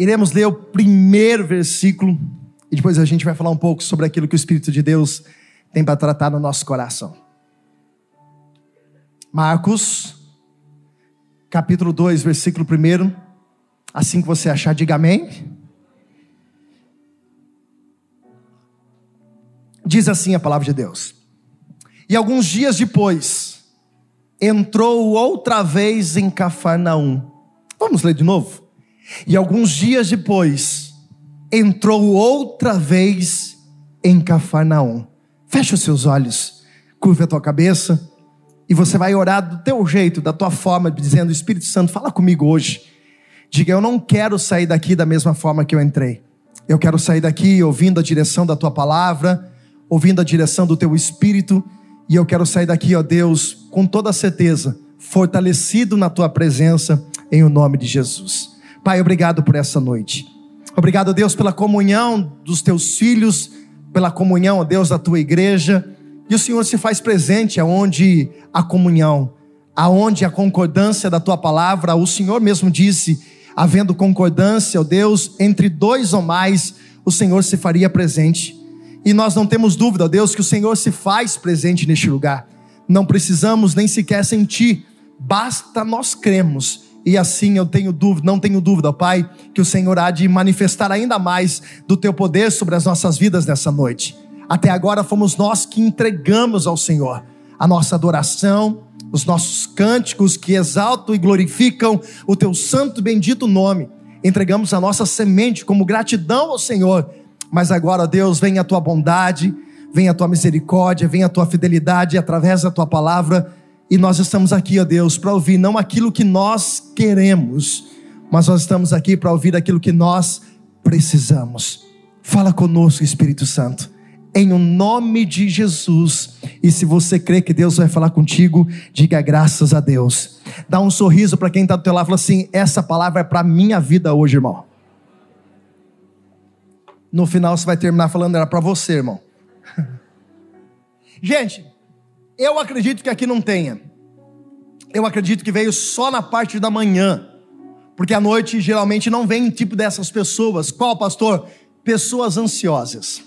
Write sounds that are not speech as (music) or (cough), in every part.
Marcos capítulo 2. Iremos ler o primeiro versículo e depois a gente vai falar um pouco sobre aquilo que o Espírito de Deus tem para tratar no nosso coração. Marcos capítulo 2, versículo 1. Assim que você achar, diga amém. Diz assim a palavra de Deus. E alguns dias depois, entrou outra vez em Cafarnaum. Vamos ler de novo? E alguns dias depois, entrou outra vez em Cafarnaum. Fecha os seus olhos, curva a tua cabeça, e você vai orar do teu jeito, da tua forma, dizendo: Espírito Santo, fala comigo hoje. Diga: Eu não quero sair daqui da mesma forma que eu entrei. Eu quero sair daqui ouvindo a direção da tua palavra, ouvindo a direção do teu espírito, e eu quero sair daqui, ó Deus, com toda certeza, fortalecido na tua presença, em o nome de Jesus. Pai, obrigado por essa noite. Obrigado, Deus, pela comunhão dos teus filhos, pela comunhão, Deus, da tua igreja. E o Senhor se faz presente aonde a comunhão, aonde a concordância da tua palavra, o Senhor mesmo disse, havendo concordância, ó Deus, entre dois ou mais, o Senhor se faria presente. E nós não temos dúvida, ó Deus, que o Senhor se faz presente neste lugar. Não precisamos nem sequer sentir, basta nós cremos e assim eu tenho dúvida, não tenho dúvida, Pai, que o Senhor há de manifestar ainda mais do teu poder sobre as nossas vidas nessa noite. Até agora fomos nós que entregamos ao Senhor a nossa adoração, os nossos cânticos que exaltam e glorificam o teu santo e bendito nome. Entregamos a nossa semente como gratidão ao Senhor. Mas agora, Deus, vem a tua bondade, vem a tua misericórdia, vem a tua fidelidade através da tua palavra e nós estamos aqui, ó Deus, para ouvir não aquilo que nós queremos, mas nós estamos aqui para ouvir aquilo que nós precisamos. Fala conosco, Espírito Santo, em o nome de Jesus. E se você crê que Deus vai falar contigo, diga graças a Deus. Dá um sorriso para quem está do teu lado fala assim: essa palavra é para minha vida hoje, irmão. No final você vai terminar falando era para você, irmão. (laughs) Gente, eu acredito que aqui não tenha. Eu acredito que veio só na parte da manhã. Porque à noite geralmente não vem tipo dessas pessoas. Qual, pastor? Pessoas ansiosas.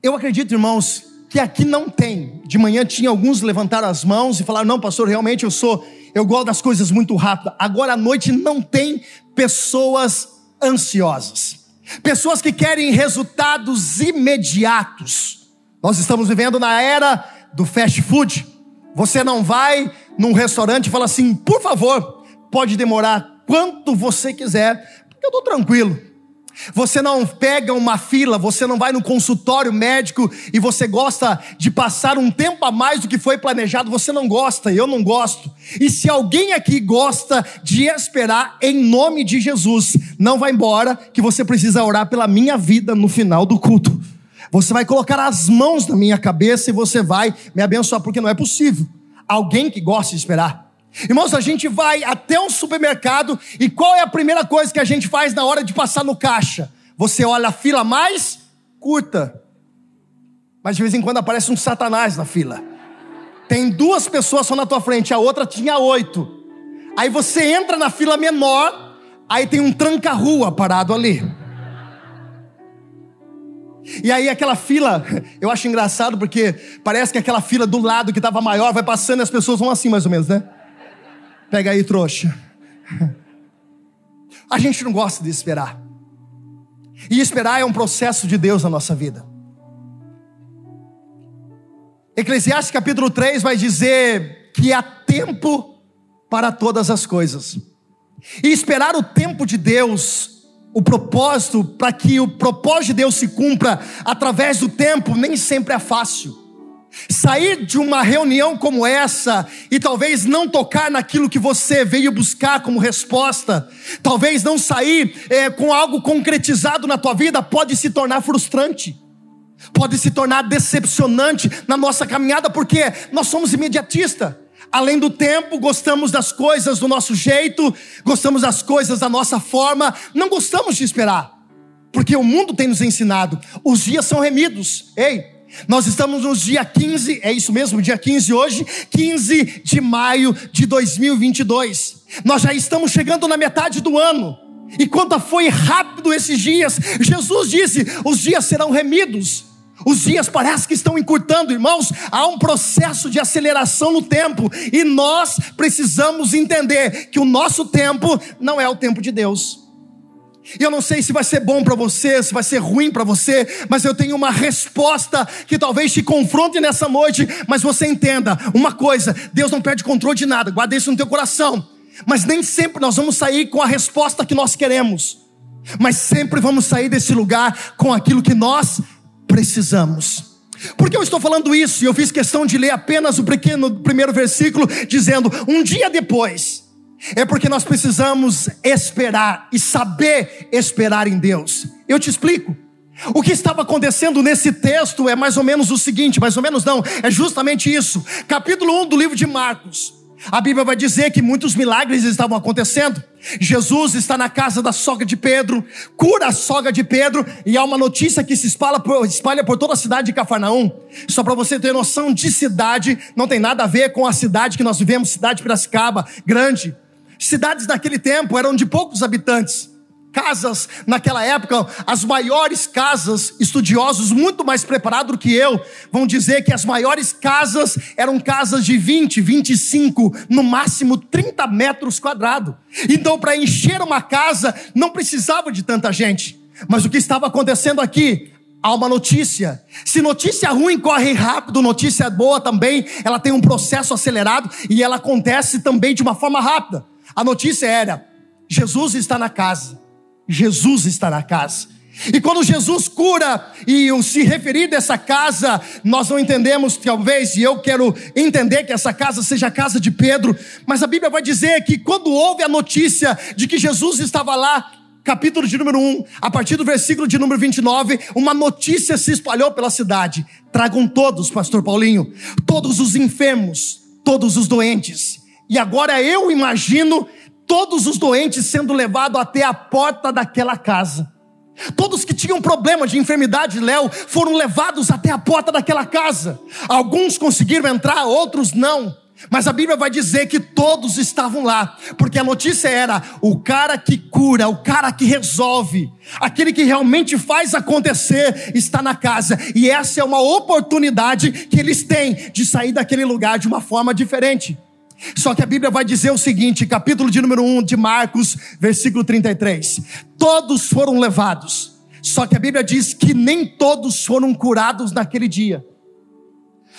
Eu acredito, irmãos, que aqui não tem. De manhã tinha alguns levantaram as mãos e falaram: "Não, pastor, realmente eu sou, eu gosto das coisas muito rápido". Agora à noite não tem pessoas ansiosas. Pessoas que querem resultados imediatos. Nós estamos vivendo na era do fast food. Você não vai num restaurante e fala assim, por favor, pode demorar quanto você quiser, porque eu estou tranquilo. Você não pega uma fila, você não vai no consultório médico e você gosta de passar um tempo a mais do que foi planejado, você não gosta, eu não gosto. E se alguém aqui gosta de esperar, em nome de Jesus, não vá embora, que você precisa orar pela minha vida no final do culto. Você vai colocar as mãos na minha cabeça e você vai me abençoar, porque não é possível. Alguém que gosta de esperar. Irmãos, a gente vai até um supermercado e qual é a primeira coisa que a gente faz na hora de passar no caixa? Você olha a fila mais curta. Mas de vez em quando aparece um satanás na fila. Tem duas pessoas só na tua frente, a outra tinha oito. Aí você entra na fila menor, aí tem um tranca-rua parado ali. E aí aquela fila, (laughs) eu acho engraçado porque parece que aquela fila do lado que estava maior vai passando e as pessoas vão assim mais ou menos, né? Pega aí, trouxa. (laughs) A gente não gosta de esperar. E esperar é um processo de Deus na nossa vida. Eclesiastes capítulo 3 vai dizer que há tempo para todas as coisas. E esperar o tempo de Deus o propósito, para que o propósito de Deus se cumpra através do tempo, nem sempre é fácil. Sair de uma reunião como essa e talvez não tocar naquilo que você veio buscar como resposta, talvez não sair é, com algo concretizado na tua vida, pode se tornar frustrante, pode se tornar decepcionante na nossa caminhada, porque nós somos imediatistas. Além do tempo, gostamos das coisas do nosso jeito, gostamos das coisas da nossa forma, não gostamos de esperar, porque o mundo tem nos ensinado, os dias são remidos. Ei, Nós estamos no dia 15, é isso mesmo, dia 15 hoje, 15 de maio de 2022. Nós já estamos chegando na metade do ano. E quanto foi rápido esses dias, Jesus disse: os dias serão remidos. Os dias parece que estão encurtando, irmãos. Há um processo de aceleração no tempo, e nós precisamos entender que o nosso tempo não é o tempo de Deus. E eu não sei se vai ser bom para você, se vai ser ruim para você, mas eu tenho uma resposta que talvez te confronte nessa noite, mas você entenda uma coisa: Deus não perde controle de nada, guarda isso no teu coração. Mas nem sempre nós vamos sair com a resposta que nós queremos, mas sempre vamos sair desse lugar com aquilo que nós precisamos. Por que eu estou falando isso? Eu fiz questão de ler apenas o pequeno primeiro versículo, dizendo: um dia depois. É porque nós precisamos esperar e saber esperar em Deus. Eu te explico. O que estava acontecendo nesse texto é mais ou menos o seguinte, mais ou menos não, é justamente isso. Capítulo 1 do livro de Marcos. A Bíblia vai dizer que muitos milagres estavam acontecendo. Jesus está na casa da sogra de Pedro, cura a sogra de Pedro, e há uma notícia que se espalha por, espalha por toda a cidade de Cafarnaum. Só para você ter noção de cidade, não tem nada a ver com a cidade que nós vivemos, cidade de Piracicaba, grande. Cidades naquele tempo eram de poucos habitantes. Casas naquela época, as maiores casas, estudiosos muito mais preparados do que eu, vão dizer que as maiores casas eram casas de 20, 25, no máximo 30 metros quadrados. Então, para encher uma casa, não precisava de tanta gente. Mas o que estava acontecendo aqui? há uma notícia. Se notícia ruim corre rápido, notícia boa também, ela tem um processo acelerado e ela acontece também de uma forma rápida. A notícia era: Jesus está na casa. Jesus está na casa. E quando Jesus cura e se referir dessa casa, nós não entendemos, talvez, e eu quero entender que essa casa seja a casa de Pedro, mas a Bíblia vai dizer que quando houve a notícia de que Jesus estava lá, capítulo de número 1, a partir do versículo de número 29, uma notícia se espalhou pela cidade. Tragam todos, pastor Paulinho, todos os enfermos, todos os doentes, e agora eu imagino todos os doentes sendo levados até a porta daquela casa. Todos que tinham problema de enfermidade, Léo, foram levados até a porta daquela casa. Alguns conseguiram entrar, outros não. Mas a Bíblia vai dizer que todos estavam lá, porque a notícia era: o cara que cura, o cara que resolve, aquele que realmente faz acontecer, está na casa, e essa é uma oportunidade que eles têm de sair daquele lugar de uma forma diferente. Só que a Bíblia vai dizer o seguinte, capítulo de número 1 de Marcos, versículo 33. Todos foram levados. Só que a Bíblia diz que nem todos foram curados naquele dia.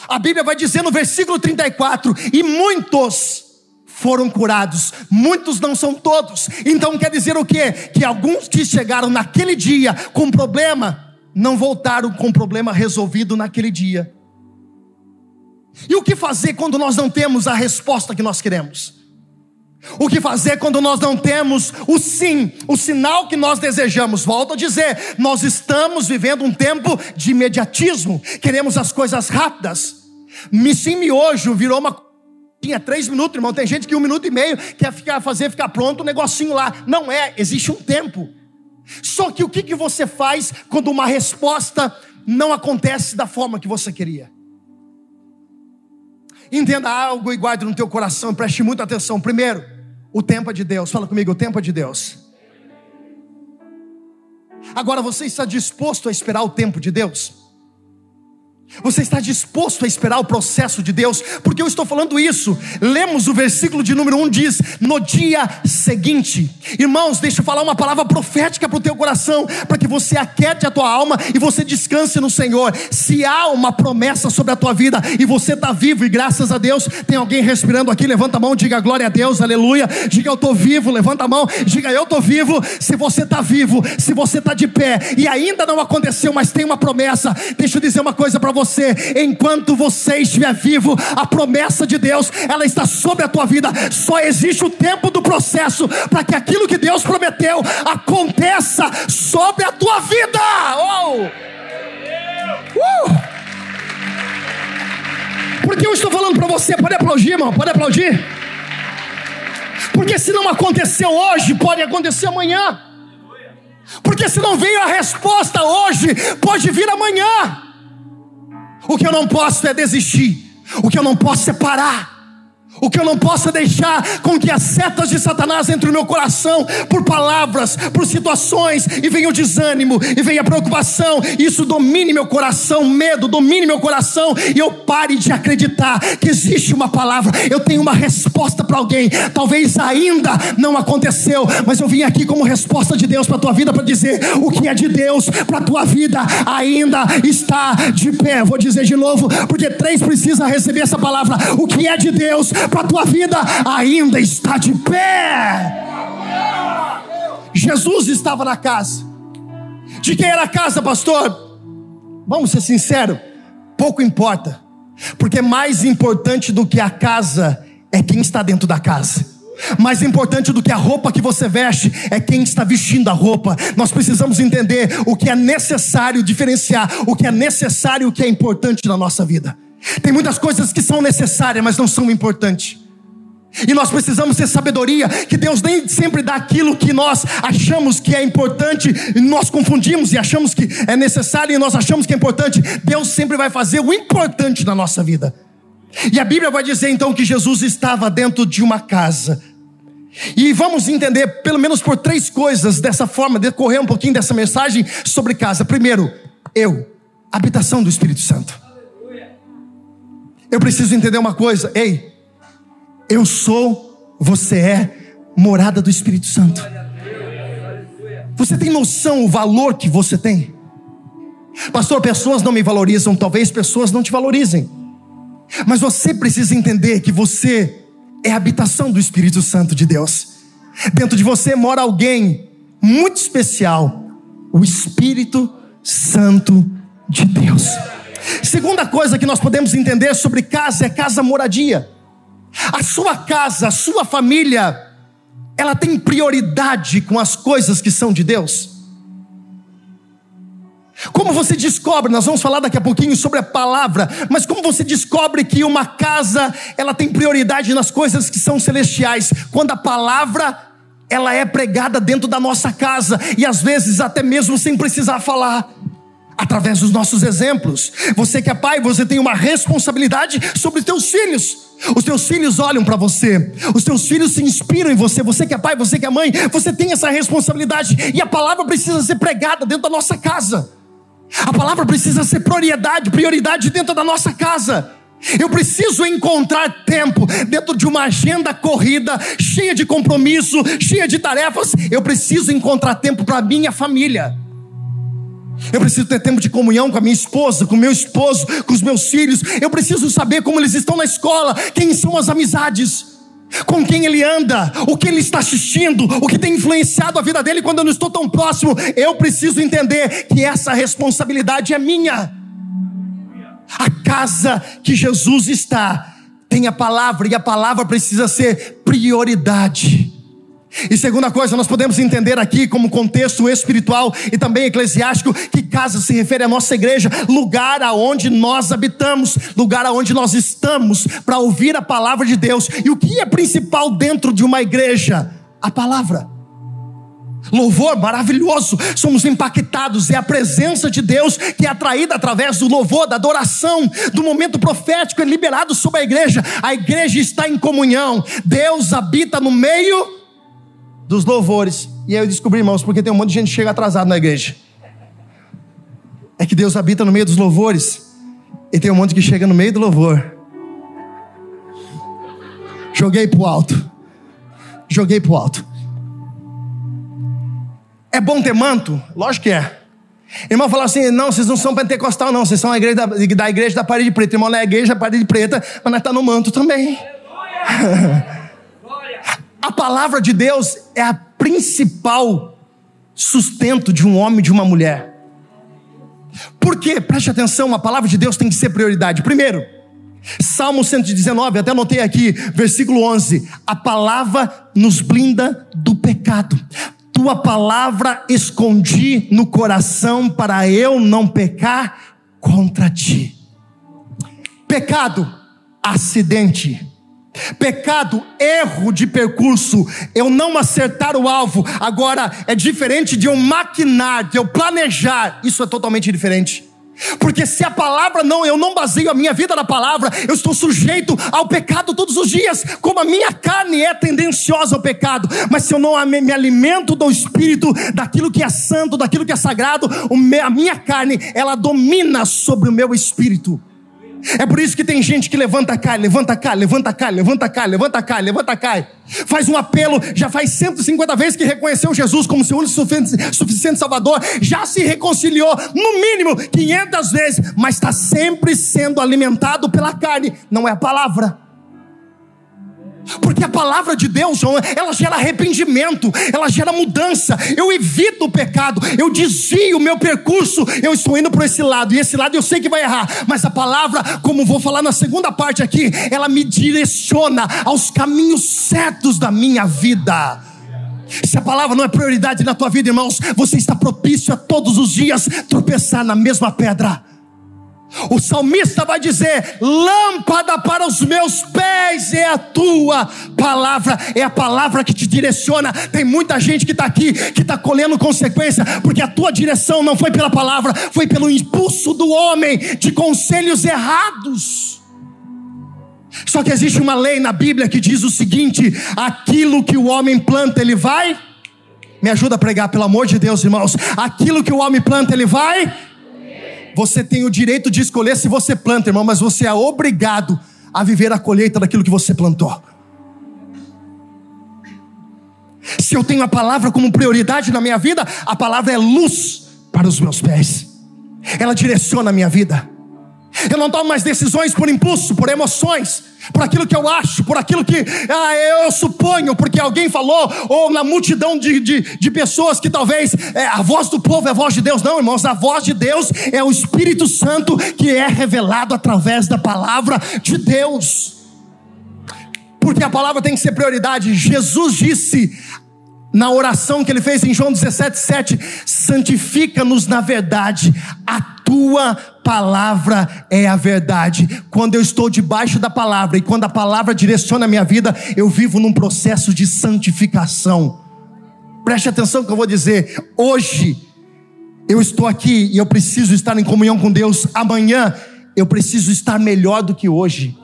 A Bíblia vai dizer no versículo 34: e muitos foram curados, muitos não são todos. Então quer dizer o quê? Que alguns que chegaram naquele dia com problema, não voltaram com problema resolvido naquele dia. E o que fazer quando nós não temos a resposta que nós queremos? O que fazer quando nós não temos o sim, o sinal que nós desejamos? Volto a dizer, nós estamos vivendo um tempo de imediatismo, queremos as coisas rápidas. Me sim miojo virou uma. Tinha três minutos, irmão. Tem gente que um minuto e meio quer ficar, fazer ficar pronto o um negocinho lá. Não é, existe um tempo. Só que o que, que você faz quando uma resposta não acontece da forma que você queria? Entenda algo e guarde no teu coração, preste muita atenção. Primeiro, o tempo é de Deus. Fala comigo, o tempo é de Deus. Agora você está disposto a esperar o tempo de Deus? Você está disposto a esperar o processo de Deus? Porque eu estou falando isso. Lemos o versículo de número 1 diz: No dia seguinte. Irmãos, deixa eu falar uma palavra profética para o teu coração, para que você aquiete a tua alma e você descanse no Senhor. Se há uma promessa sobre a tua vida e você está vivo, e graças a Deus, tem alguém respirando aqui, levanta a mão, diga glória a Deus, aleluia. Diga eu estou vivo, levanta a mão, diga eu estou vivo. Se você está vivo, se você está de pé e ainda não aconteceu, mas tem uma promessa, deixa eu dizer uma coisa para você você, enquanto você estiver vivo, a promessa de Deus, ela está sobre a tua vida. Só existe o tempo do processo para que aquilo que Deus prometeu aconteça sobre a tua vida. Oh! Uh! Porque eu estou falando para você, pode aplaudir, irmão, pode aplaudir. Porque se não aconteceu hoje, pode acontecer amanhã. Porque se não veio a resposta hoje, pode vir amanhã. O que eu não posso é desistir. O que eu não posso é parar. O que eu não posso é deixar com que as setas de Satanás entrem no meu coração por palavras, por situações, e venha o desânimo, e venha a preocupação, e isso domine meu coração, medo, domine meu coração, e eu pare de acreditar que existe uma palavra, eu tenho uma resposta para alguém, talvez ainda não aconteceu, mas eu vim aqui como resposta de Deus para a tua vida para dizer: o que é de Deus para a tua vida. Ainda está de pé. Vou dizer de novo, porque três precisa receber essa palavra: o que é de Deus para a tua vida ainda está de pé. Jesus estava na casa. De quem era a casa, pastor? Vamos ser sinceros, pouco importa, porque mais importante do que a casa é quem está dentro da casa. Mais importante do que a roupa que você veste é quem está vestindo a roupa. Nós precisamos entender o que é necessário diferenciar, o que é necessário e o que é importante na nossa vida. Tem muitas coisas que são necessárias, mas não são importantes. E nós precisamos ter sabedoria, que Deus nem sempre dá aquilo que nós achamos que é importante, e nós confundimos e achamos que é necessário e nós achamos que é importante. Deus sempre vai fazer o importante na nossa vida. E a Bíblia vai dizer então que Jesus estava dentro de uma casa. E vamos entender pelo menos por três coisas dessa forma, decorrer um pouquinho dessa mensagem sobre casa. Primeiro, eu, habitação do Espírito Santo. Eu preciso entender uma coisa, ei, eu sou, você é morada do Espírito Santo. Você tem noção o valor que você tem? Pastor, pessoas não me valorizam, talvez pessoas não te valorizem. Mas você precisa entender que você é a habitação do Espírito Santo de Deus. Dentro de você mora alguém muito especial, o Espírito Santo de Deus. Segunda coisa que nós podemos entender sobre casa é casa moradia. A sua casa, a sua família, ela tem prioridade com as coisas que são de Deus. Como você descobre, nós vamos falar daqui a pouquinho sobre a palavra, mas como você descobre que uma casa, ela tem prioridade nas coisas que são celestiais, quando a palavra ela é pregada dentro da nossa casa e às vezes até mesmo sem precisar falar através dos nossos exemplos. Você que é pai, você tem uma responsabilidade sobre os teus filhos. Os teus filhos olham para você, os teus filhos se inspiram em você. Você que é pai, você que é mãe, você tem essa responsabilidade e a palavra precisa ser pregada dentro da nossa casa. A palavra precisa ser prioridade, prioridade dentro da nossa casa. Eu preciso encontrar tempo dentro de uma agenda corrida, cheia de compromisso, cheia de tarefas. Eu preciso encontrar tempo para minha família. Eu preciso ter tempo de comunhão com a minha esposa, com o meu esposo, com os meus filhos. Eu preciso saber como eles estão na escola, quem são as amizades, com quem ele anda, o que ele está assistindo, o que tem influenciado a vida dele quando eu não estou tão próximo. Eu preciso entender que essa responsabilidade é minha. A casa que Jesus está tem a palavra e a palavra precisa ser prioridade. E segunda coisa, nós podemos entender aqui como contexto espiritual e também eclesiástico que casa se refere à nossa igreja, lugar aonde nós habitamos, lugar aonde nós estamos para ouvir a palavra de Deus. E o que é principal dentro de uma igreja? A palavra. Louvor maravilhoso, somos impactados, é a presença de Deus que é atraída através do louvor, da adoração, do momento profético é liberado sobre a igreja. A igreja está em comunhão, Deus habita no meio dos louvores. E aí eu descobri, irmãos, porque tem um monte de gente que chega atrasado na igreja. É que Deus habita no meio dos louvores. E tem um monte que chega no meio do louvor. Joguei pro alto. Joguei pro alto. É bom ter manto? Lógico que é. Irmão fala assim: não, vocês não são pentecostal, não, vocês são a igreja da, da igreja da parede preta. Irmão, não é a igreja da parede preta, mas nós tá no manto também. (laughs) A palavra de Deus é a principal sustento de um homem e de uma mulher. Por quê? Preste atenção, a palavra de Deus tem que ser prioridade. Primeiro, Salmo 119, até anotei aqui, versículo 11: A palavra nos blinda do pecado. Tua palavra escondi no coração para eu não pecar contra ti. Pecado, acidente Pecado, erro de percurso, eu não acertar o alvo. Agora, é diferente de eu maquinar, de eu planejar. Isso é totalmente diferente. Porque se a palavra não, eu não baseio a minha vida na palavra, eu estou sujeito ao pecado todos os dias, como a minha carne é tendenciosa ao pecado. Mas se eu não me alimento do espírito, daquilo que é santo, daquilo que é sagrado, a minha carne, ela domina sobre o meu espírito. É por isso que tem gente que levanta, cai, levanta, cai, levanta, cai, levanta, cai, levanta, cai, levanta, cai. Faz um apelo, já faz 150 vezes que reconheceu Jesus como seu único suficiente, suficiente Salvador, já se reconciliou, no mínimo 500 vezes, mas está sempre sendo alimentado pela carne, não é a palavra. Porque a palavra de Deus, ela gera arrependimento, ela gera mudança. Eu evito o pecado, eu desvio o meu percurso, eu estou indo para esse lado, e esse lado eu sei que vai errar, mas a palavra, como vou falar na segunda parte aqui, ela me direciona aos caminhos certos da minha vida. Se a palavra não é prioridade na tua vida, irmãos, você está propício a todos os dias tropeçar na mesma pedra. O salmista vai dizer: lâmpada para os meus pés é a tua palavra, é a palavra que te direciona. Tem muita gente que está aqui, que está colhendo consequência, porque a tua direção não foi pela palavra, foi pelo impulso do homem de conselhos errados. Só que existe uma lei na Bíblia que diz o seguinte: aquilo que o homem planta, ele vai. Me ajuda a pregar, pelo amor de Deus, irmãos. Aquilo que o homem planta, ele vai você tem o direito de escolher se você planta, irmão, mas você é obrigado a viver a colheita daquilo que você plantou. Se eu tenho a palavra como prioridade na minha vida, a palavra é luz para os meus pés, ela direciona a minha vida. Eu não tomo mais decisões por impulso, por emoções, por aquilo que eu acho, por aquilo que ah, eu suponho, porque alguém falou, ou na multidão de, de, de pessoas que talvez é, a voz do povo é a voz de Deus. Não, irmãos, a voz de Deus é o Espírito Santo que é revelado através da palavra de Deus. Porque a palavra tem que ser prioridade. Jesus disse: na oração que ele fez em João 17,7: santifica-nos na verdade, a tua palavra é a verdade. Quando eu estou debaixo da palavra e quando a palavra direciona a minha vida, eu vivo num processo de santificação. Preste atenção que eu vou dizer. Hoje, eu estou aqui e eu preciso estar em comunhão com Deus. Amanhã, eu preciso estar melhor do que hoje.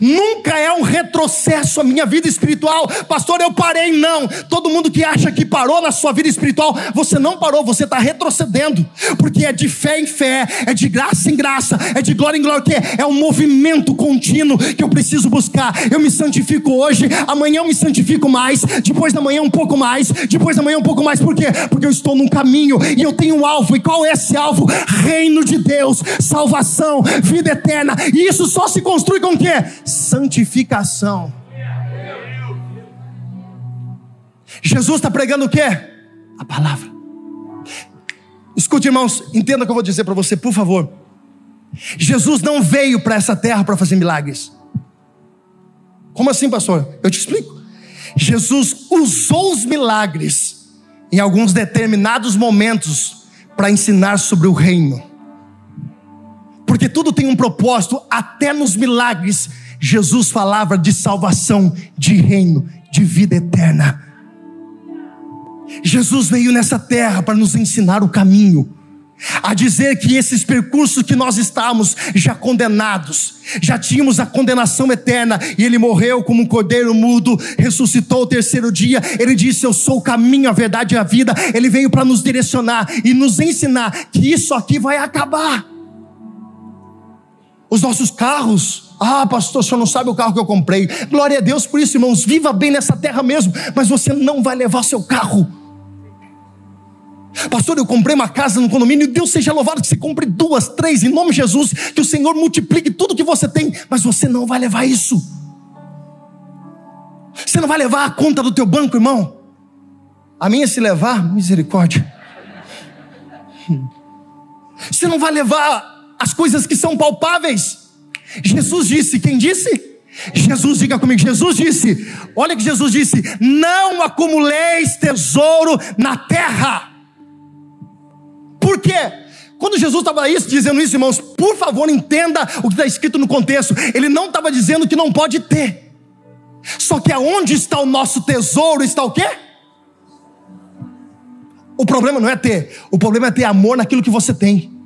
Nunca é um retrocesso a minha vida espiritual. Pastor, eu parei. Não. Todo mundo que acha que parou na sua vida espiritual, você não parou, você está retrocedendo. Porque é de fé em fé, é de graça em graça, é de glória em glória. Que é um movimento contínuo que eu preciso buscar. Eu me santifico hoje, amanhã eu me santifico mais, depois da manhã um pouco mais, depois da manhã um pouco mais. Por quê? Porque eu estou num caminho e eu tenho um alvo. E qual é esse alvo? Reino de Deus, salvação, vida eterna. E isso só se construi com o quê? Santificação. Jesus está pregando o que? A palavra. Escute, irmãos, entenda o que eu vou dizer para você, por favor. Jesus não veio para essa terra para fazer milagres. Como assim, pastor? Eu te explico. Jesus usou os milagres em alguns determinados momentos para ensinar sobre o reino. Porque tudo tem um propósito, até nos milagres Jesus falava de salvação, de reino, de vida eterna. Jesus veio nessa terra para nos ensinar o caminho, a dizer que esses percursos que nós estávamos já condenados, já tínhamos a condenação eterna, e ele morreu como um cordeiro mudo, ressuscitou o terceiro dia. Ele disse: Eu sou o caminho, a verdade e a vida. Ele veio para nos direcionar e nos ensinar que isso aqui vai acabar. Os nossos carros, ah, pastor, o senhor não sabe o carro que eu comprei. Glória a Deus por isso, irmãos. Viva bem nessa terra mesmo, mas você não vai levar seu carro. Pastor, eu comprei uma casa no condomínio, Deus seja louvado que você compre duas, três, em nome de Jesus, que o Senhor multiplique tudo que você tem, mas você não vai levar isso. Você não vai levar a conta do teu banco, irmão. A minha se levar, misericórdia. Você não vai levar as coisas que são palpáveis. Jesus disse, quem disse? Jesus, diga comigo, Jesus disse, olha que Jesus disse: não acumuleis tesouro na terra. Por quê? Quando Jesus estava isso, dizendo isso, irmãos, por favor, entenda o que está escrito no contexto. Ele não estava dizendo que não pode ter. Só que aonde está o nosso tesouro, está o quê? O problema não é ter, o problema é ter amor naquilo que você tem.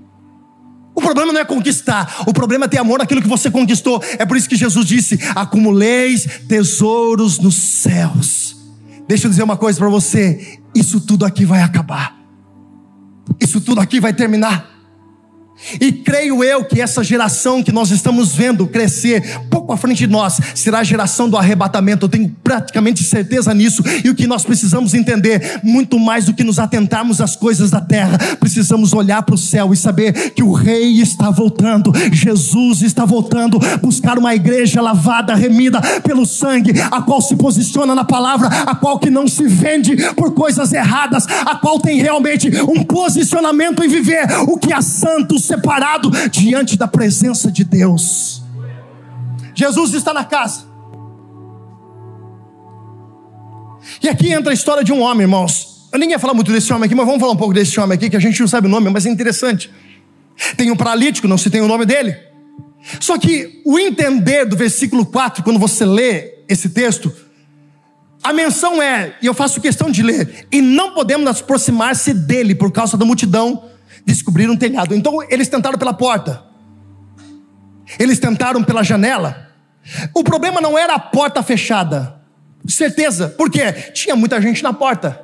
O problema não é conquistar, o problema é ter amor naquilo que você conquistou. É por isso que Jesus disse: acumuleis tesouros nos céus. Deixa eu dizer uma coisa para você: isso tudo aqui vai acabar, isso tudo aqui vai terminar. E creio eu que essa geração que nós estamos vendo crescer pouco à frente de nós será a geração do arrebatamento. Eu tenho praticamente certeza nisso. E o que nós precisamos entender, muito mais do que nos atentarmos às coisas da terra, precisamos olhar para o céu e saber que o Rei está voltando, Jesus está voltando, buscar uma igreja lavada, remida pelo sangue, a qual se posiciona na palavra, a qual que não se vende por coisas erradas, a qual tem realmente um posicionamento em viver o que é santo separado diante da presença de Deus. Jesus está na casa. E aqui entra a história de um homem, irmãos. Eu nem ia falar muito desse homem aqui, mas vamos falar um pouco desse homem aqui, que a gente não sabe o nome, mas é interessante. Tem um paralítico, não se tem o nome dele. Só que o entender do versículo 4, quando você lê esse texto, a menção é, e eu faço questão de ler, e não podemos aproximar-se dele por causa da multidão, descobriram um telhado. Então eles tentaram pela porta. Eles tentaram pela janela. O problema não era a porta fechada. Certeza. Por quê? Tinha muita gente na porta.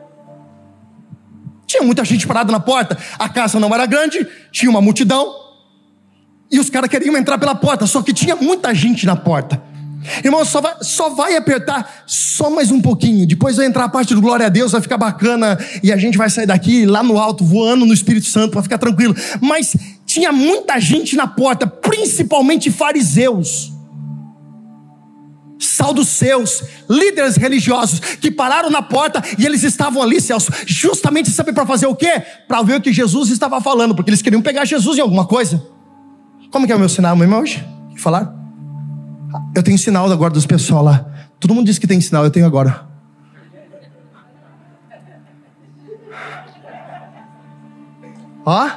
Tinha muita gente parada na porta. A casa não era grande, tinha uma multidão. E os caras queriam entrar pela porta, só que tinha muita gente na porta. Irmão, só vai, só vai apertar só mais um pouquinho. Depois vai entrar a parte do glória a Deus, vai ficar bacana. E a gente vai sair daqui lá no alto, voando no Espírito Santo, para ficar tranquilo. Mas tinha muita gente na porta, principalmente fariseus. seus líderes religiosos, que pararam na porta e eles estavam ali, Celso, justamente sabe para fazer o quê? Para ver o que Jesus estava falando, porque eles queriam pegar Jesus em alguma coisa. Como que é o meu sinal, meu irmão, hoje? Falar? Eu tenho sinal agora dos pessoal lá. Todo mundo diz que tem sinal, eu tenho agora. Ó.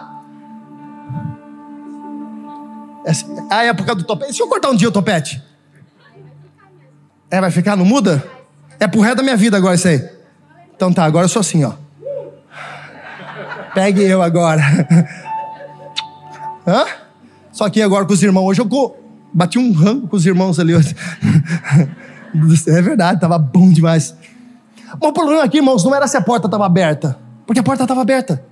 Ah, é por causa do topete. Deixa eu cortar um dia o topete. É, vai ficar? Não muda? É pro resto da minha vida agora isso aí. Então tá, agora eu sou assim, ó. Pegue eu agora. (laughs) Hã? Só que agora com os irmãos. Hoje eu bati um rango com os irmãos ali. (laughs) É verdade, estava bom demais. Mas o problema aqui, irmãos, não era se a porta estava aberta, porque a porta estava aberta.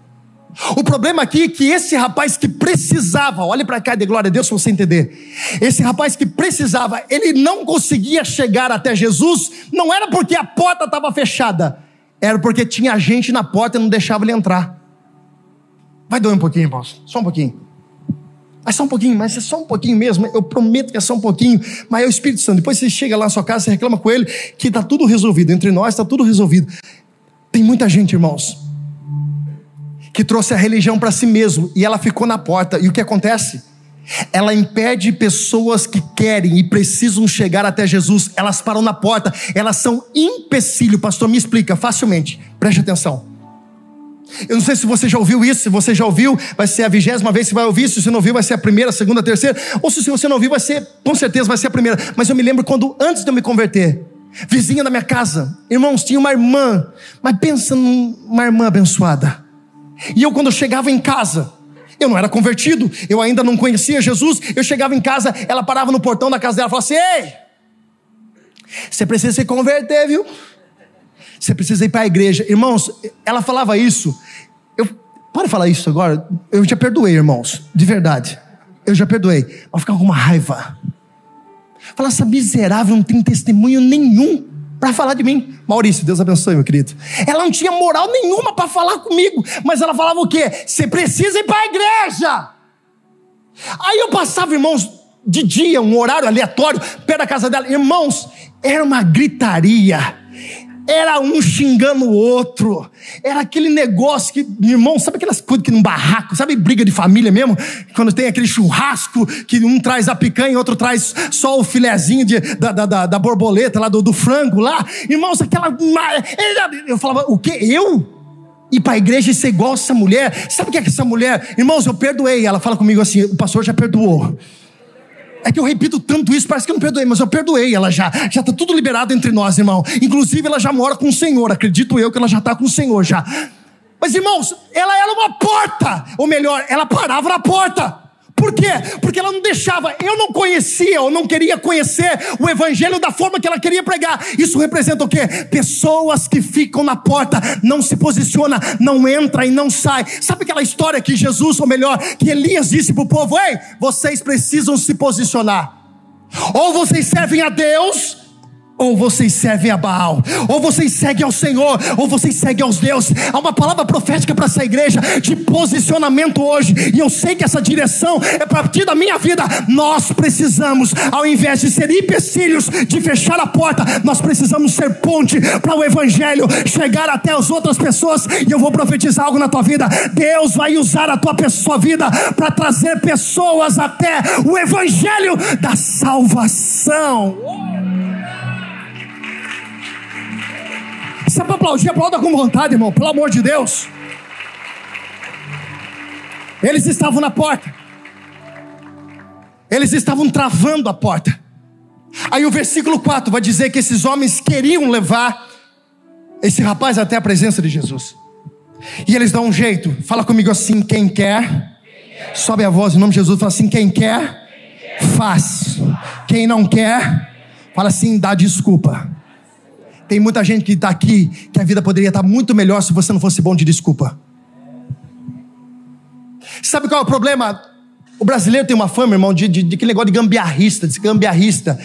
O problema aqui é que esse rapaz que precisava, olhe para cá, de glória a Deus para você entender. Esse rapaz que precisava, ele não conseguia chegar até Jesus, não era porque a porta estava fechada, era porque tinha gente na porta e não deixava ele entrar. Vai doer um pouquinho, irmãos, só um pouquinho. Mas só um pouquinho, mas é só um pouquinho mesmo. Eu prometo que é só um pouquinho. Mas é o Espírito Santo. Depois você chega lá na sua casa, você reclama com ele que está tudo resolvido. Entre nós está tudo resolvido. Tem muita gente, irmãos, que trouxe a religião para si mesmo e ela ficou na porta. E o que acontece? Ela impede pessoas que querem e precisam chegar até Jesus. Elas param na porta. Elas são empecilho. Pastor, me explica facilmente. Preste atenção. Eu não sei se você já ouviu isso, se você já ouviu, vai ser a vigésima vez que vai ouvir, se você não ouviu, vai ser a primeira, a segunda, a terceira, ou se você não ouviu, vai ser, com certeza vai ser a primeira. Mas eu me lembro quando, antes de eu me converter, vizinha da minha casa, irmãos, tinha uma irmã, mas pensa numa irmã abençoada. E eu, quando eu chegava em casa, eu não era convertido, eu ainda não conhecia Jesus, eu chegava em casa, ela parava no portão da casa dela e falava assim: Ei, você precisa se converter, viu? Você precisa ir para a igreja. Irmãos, ela falava isso. Eu, pode falar isso agora? Eu já perdoei, irmãos. De verdade. Eu já perdoei. Mas ficar com uma raiva. Fala, essa miserável não tem testemunho nenhum para falar de mim. Maurício, Deus abençoe, meu querido. Ela não tinha moral nenhuma para falar comigo, mas ela falava o quê? Você precisa ir para a igreja. Aí eu passava, irmãos, de dia, um horário aleatório, perto da casa dela. Irmãos, era uma gritaria era um xingando o outro. Era aquele negócio que, irmão, sabe aquelas coisas que num barraco, sabe briga de família mesmo? Quando tem aquele churrasco que um traz a picanha e outro traz só o filezinho de, da, da, da, borboleta lá, do, do frango lá. Irmãos, aquela. Eu falava, o que? Eu? ir para a igreja e ser igual essa mulher. Sabe o que é que essa mulher? Irmãos, eu perdoei. Ela fala comigo assim: o pastor já perdoou. É que eu repito tanto isso, parece que eu não perdoei, mas eu perdoei ela já. Já está tudo liberado entre nós, irmão. Inclusive, ela já mora com o Senhor. Acredito eu que ela já está com o Senhor já. Mas, irmãos, ela era uma porta. Ou melhor, ela parava na porta. Por quê? Porque ela não deixava, eu não conhecia, eu não queria conhecer o evangelho da forma que ela queria pregar. Isso representa o quê? Pessoas que ficam na porta, não se posiciona, não entra e não sai. Sabe aquela história que Jesus, ou melhor, que Elias disse para o povo: Ei, vocês precisam se posicionar. Ou vocês servem a Deus, ou vocês servem a Baal, ou vocês seguem ao Senhor, ou vocês seguem aos deuses. Há uma palavra profética para essa igreja de posicionamento hoje, e eu sei que essa direção é para partir da minha vida. Nós precisamos, ao invés de ser empecilhos, de fechar a porta, nós precisamos ser ponte para o Evangelho chegar até as outras pessoas. E eu vou profetizar algo na tua vida: Deus vai usar a tua sua vida para trazer pessoas até o Evangelho da salvação. Se é para aplaudir, aplauda com vontade, irmão, pelo amor de Deus. Eles estavam na porta. Eles estavam travando a porta. Aí o versículo 4 vai dizer que esses homens queriam levar esse rapaz até a presença de Jesus. E eles dão um jeito. Fala comigo assim: quem quer, sobe a voz em nome de Jesus. Fala assim: quem quer, faz. Quem não quer, fala assim: dá desculpa. Tem muita gente que está aqui que a vida poderia estar muito melhor se você não fosse bom de desculpa. Sabe qual é o problema? O brasileiro tem uma fama, irmão, de, de, de aquele negócio de gambiarrista, de gambiarrista.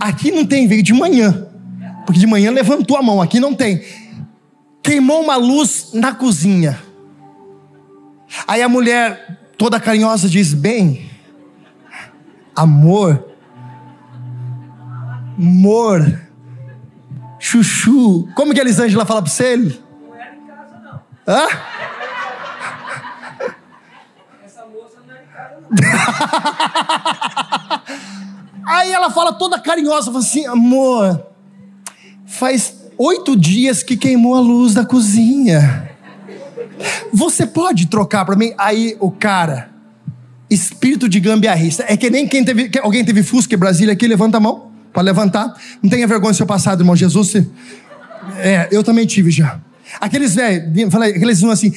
Aqui não tem, veio de manhã. Porque de manhã levantou a mão, aqui não tem. Queimou uma luz na cozinha. Aí a mulher, toda carinhosa, diz: Bem, amor, amor, chuchu. Como que a Elisângela fala para você? Não era em casa, não. Hã? Essa moça não era em casa, não. (laughs) Aí ela fala toda carinhosa, fala assim, amor, faz oito dias que queimou a luz da cozinha. Você pode trocar para mim? Aí o cara, espírito de gambiarrista, é que nem quem teve, alguém teve Fusca em Brasília aqui, levanta a mão. Para levantar. Não tenha vergonha do seu passado, irmão Jesus. É, eu também tive já. Aqueles velhos, falei, aqueles um assim,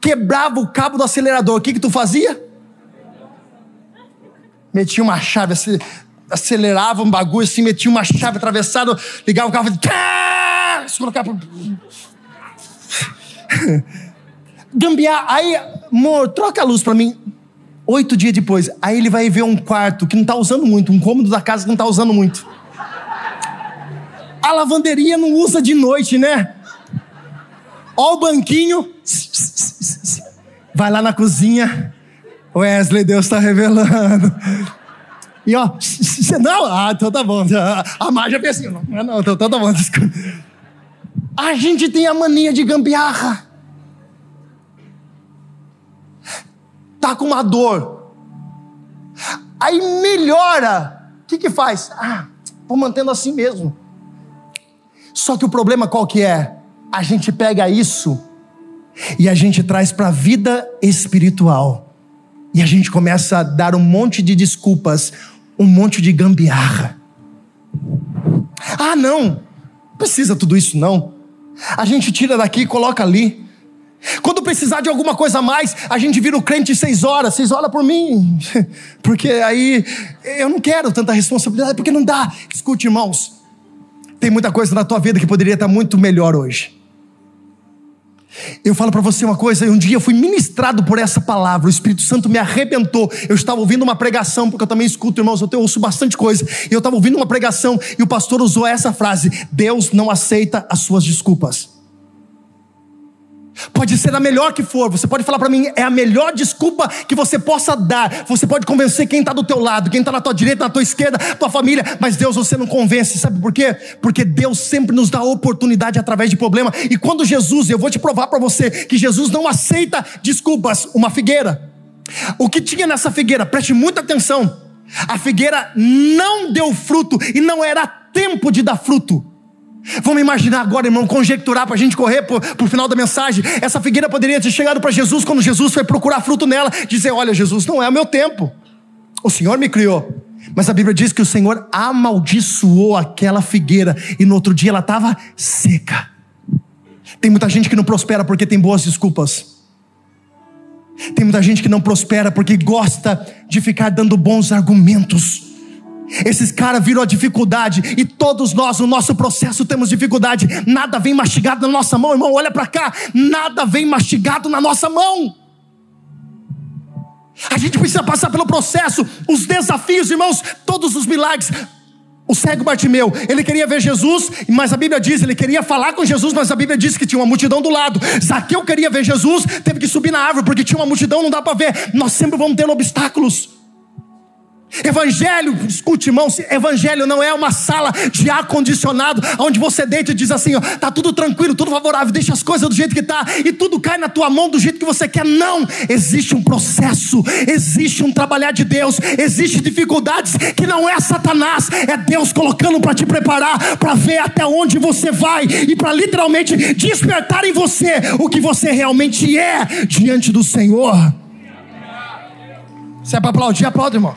quebrava o cabo do acelerador. O que que tu fazia? Metia uma chave, acelerava um bagulho assim, metia uma chave atravessada, ligava o carro, tá! se colocava. Gambiar, aí, amor, troca a luz para mim. Oito dias depois, aí ele vai ver um quarto que não está usando muito, um cômodo da casa que não está usando muito. A lavanderia não usa de noite, né? Ó o banquinho. Vai lá na cozinha. Wesley, Deus está revelando. E ó, não, ah, então tá bom. A Marja fez assim, não, não, então, tá bom. A gente tem a mania de gambiarra. Tá com uma dor. Aí melhora. O que que faz? Ah, vou mantendo assim mesmo. Só que o problema qual que é? A gente pega isso e a gente traz para a vida espiritual. E a gente começa a dar um monte de desculpas, um monte de gambiarra. Ah, não, precisa tudo isso não. A gente tira daqui e coloca ali. Quando precisar de alguma coisa a mais, a gente vira o crente seis horas, seis horas por mim. (laughs) Porque aí eu não quero tanta responsabilidade, porque não dá. Escute, irmãos, tem muita coisa na tua vida que poderia estar muito melhor hoje. Eu falo para você uma coisa, um dia eu fui ministrado por essa palavra, o Espírito Santo me arrebentou. Eu estava ouvindo uma pregação, porque eu também escuto, irmãos, eu ouço bastante coisa. Eu estava ouvindo uma pregação e o pastor usou essa frase: Deus não aceita as suas desculpas. Pode ser a melhor que for, você pode falar para mim, é a melhor desculpa que você possa dar. Você pode convencer quem está do teu lado, quem está na tua direita, na tua esquerda, tua família, mas Deus você não convence, sabe por quê? Porque Deus sempre nos dá oportunidade através de problema. E quando Jesus, eu vou te provar para você que Jesus não aceita desculpas, uma figueira. O que tinha nessa figueira? Preste muita atenção. A figueira não deu fruto e não era tempo de dar fruto. Vamos imaginar agora, irmão, conjecturar para a gente correr para o final da mensagem. Essa figueira poderia ter chegado para Jesus quando Jesus foi procurar fruto nela, dizer: Olha, Jesus, não é o meu tempo. O Senhor me criou. Mas a Bíblia diz que o Senhor amaldiçoou aquela figueira e no outro dia ela estava seca. Tem muita gente que não prospera porque tem boas desculpas. Tem Tem muita gente que não prospera porque gosta de ficar dando bons argumentos. Esses caras viram a dificuldade e todos nós no nosso processo temos dificuldade. Nada vem mastigado na nossa mão, irmão. Olha para cá, nada vem mastigado na nossa mão. A gente precisa passar pelo processo, os desafios, irmãos, todos os milagres. O cego Bartimeu, ele queria ver Jesus, mas a Bíblia diz, ele queria falar com Jesus, mas a Bíblia diz que tinha uma multidão do lado. Zaqueu queria ver Jesus, teve que subir na árvore porque tinha uma multidão, não dá para ver. Nós sempre vamos ter obstáculos. Evangelho, escute irmão, evangelho não é uma sala de ar condicionado, onde você deita e diz assim, ó, tá tudo tranquilo, tudo favorável, deixa as coisas do jeito que tá e tudo cai na tua mão do jeito que você quer. Não, existe um processo, existe um trabalhar de Deus, existe dificuldades que não é Satanás, é Deus colocando para te preparar, para ver até onde você vai e para literalmente despertar em você o que você realmente é diante do Senhor. Se é para aplaudir, aplaude, irmão.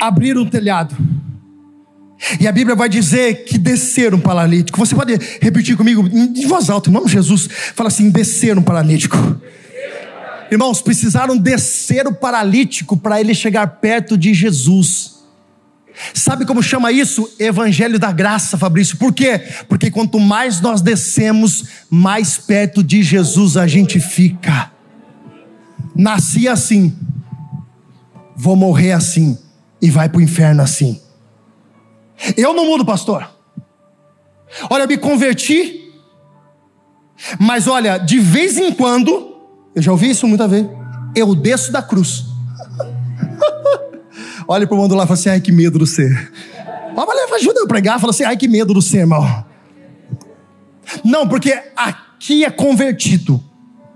Abriram o telhado. E a Bíblia vai dizer que desceram um paralítico. Você pode repetir comigo de voz alta, em de Jesus. Fala assim: desceram um paralítico. Irmãos, precisaram descer o paralítico para ele chegar perto de Jesus. Sabe como chama isso? Evangelho da graça, Fabrício. Por quê? Porque quanto mais nós descemos, mais perto de Jesus a gente fica. Nasci assim, vou morrer assim e vai para o inferno assim. Eu não mudo, pastor. Olha, eu me converti, mas olha, de vez em quando, eu já ouvi isso muita vez, eu desço da cruz. (laughs) olha para o mundo lá e fala assim: ai que medo do ser. Ajuda eu a pregar, fala assim: ai que medo do ser, irmão. Não, porque aqui é convertido,